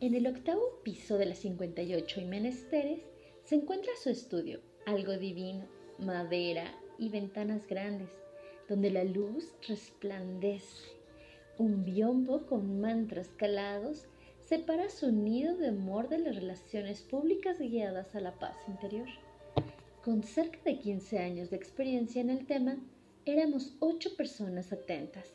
En el octavo piso de la 58 y Menesteres se encuentra su estudio, algo divino, madera y ventanas grandes, donde la luz resplandece. Un biombo con mantras calados separa su nido de amor de las relaciones públicas guiadas a la paz interior. Con cerca de 15 años de experiencia en el tema, éramos ocho personas atentas.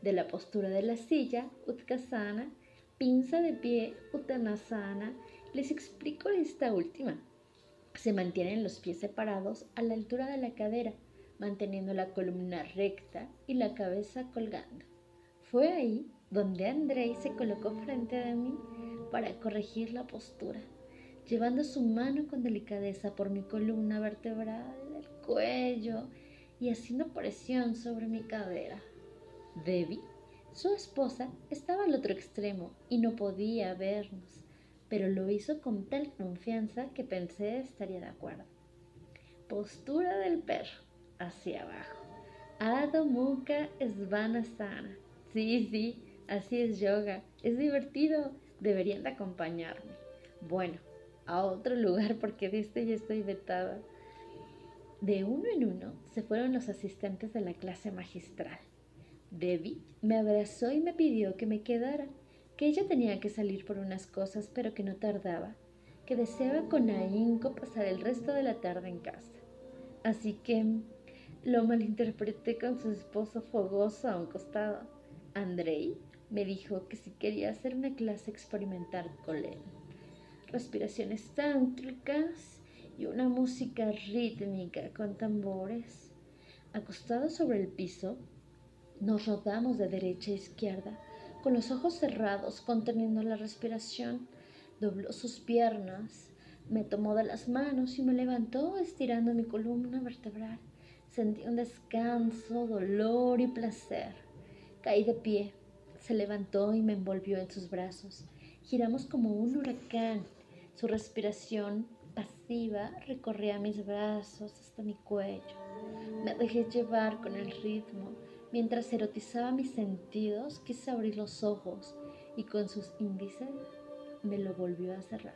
De la postura de la silla, Utkasana, pinza de pie, Uttanasana, les explico esta última. Se mantienen los pies separados a la altura de la cadera, manteniendo la columna recta y la cabeza colgando. Fue ahí donde Andrei se colocó frente a mí para corregir la postura, llevando su mano con delicadeza por mi columna vertebral, el cuello y haciendo presión sobre mi cadera. Debbie, su esposa, estaba al otro extremo y no podía vernos, pero lo hizo con tal confianza que pensé estaría de acuerdo. Postura del perro, hacia abajo. Adho Mukha Svanasana. Sí, sí, así es yoga. Es divertido. Deberían de acompañarme. Bueno, a otro lugar porque de este ya estoy vetada. De uno en uno se fueron los asistentes de la clase magistral. Debbie me abrazó y me pidió que me quedara, que ella tenía que salir por unas cosas, pero que no tardaba, que deseaba con ahínco pasar el resto de la tarde en casa. Así que lo malinterpreté con su esposo fogoso a un costado. Andrei me dijo que si quería hacer una clase experimental con él. Respiraciones tántricas y una música rítmica con tambores. Acostados sobre el piso, nos rodamos de derecha a izquierda, con los ojos cerrados, conteniendo la respiración. Dobló sus piernas, me tomó de las manos y me levantó estirando mi columna vertebral. Sentí un descanso, dolor y placer. Caí de pie. Se levantó y me envolvió en sus brazos. Giramos como un huracán. Su respiración pasiva recorría mis brazos hasta mi cuello. Me dejé llevar con el ritmo. Mientras erotizaba mis sentidos, quise abrir los ojos y con sus índices me lo volvió a cerrar.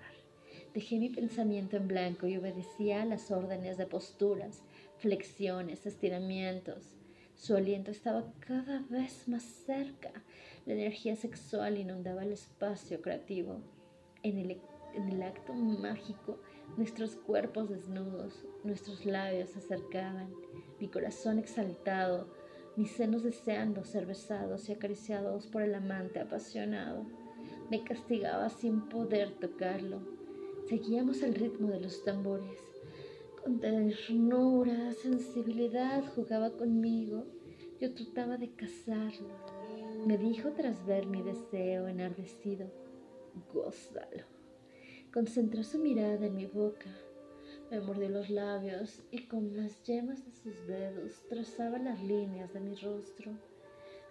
Dejé mi pensamiento en blanco y obedecía a las órdenes de posturas, flexiones, estiramientos. Su aliento estaba cada vez más cerca. La energía sexual inundaba el espacio creativo. En el, en el acto mágico, nuestros cuerpos desnudos, nuestros labios se acercaban, mi corazón exaltado, mis senos deseando ser besados y acariciados por el amante apasionado. Me castigaba sin poder tocarlo. Seguíamos el ritmo de los tambores. Con ternura, sensibilidad jugaba conmigo. Yo trataba de casarlo. Me dijo tras ver mi deseo enardecido, gózalo. Concentró su mirada en mi boca. Me mordió los labios y con las yemas de sus dedos trazaba las líneas de mi rostro.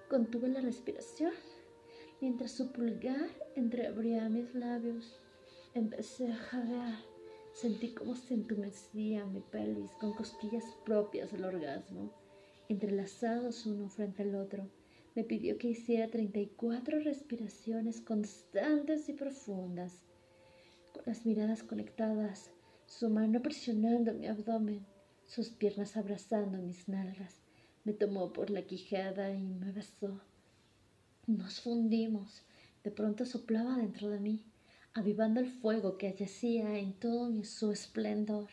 Contuve la respiración mientras su pulgar entreabría mis labios. Empecé a jadear. Sentí como se entumecía mi pelvis con cosquillas propias del orgasmo, entrelazados uno frente al otro. Me pidió que hiciera 34 respiraciones constantes y profundas, con las miradas conectadas, su mano presionando mi abdomen, sus piernas abrazando mis nalgas. Me tomó por la quijada y me besó. Nos fundimos. De pronto soplaba dentro de mí avivando el fuego que yacía en todo su esplendor.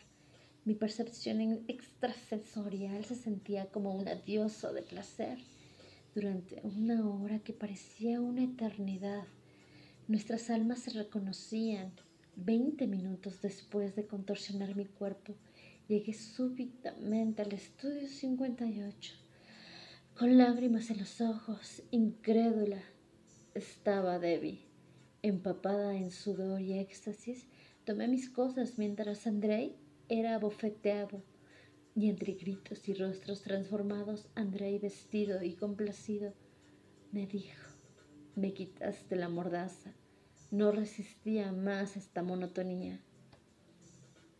Mi percepción extrasensorial se sentía como una diosa de placer. Durante una hora que parecía una eternidad, nuestras almas se reconocían. Veinte minutos después de contorsionar mi cuerpo, llegué súbitamente al estudio 58. Con lágrimas en los ojos, incrédula, estaba Debbie. Empapada en sudor y éxtasis, tomé mis cosas mientras Andrei era abofeteado. Y entre gritos y rostros transformados, Andrei, vestido y complacido, me dijo, me quitaste la mordaza. No resistía más esta monotonía.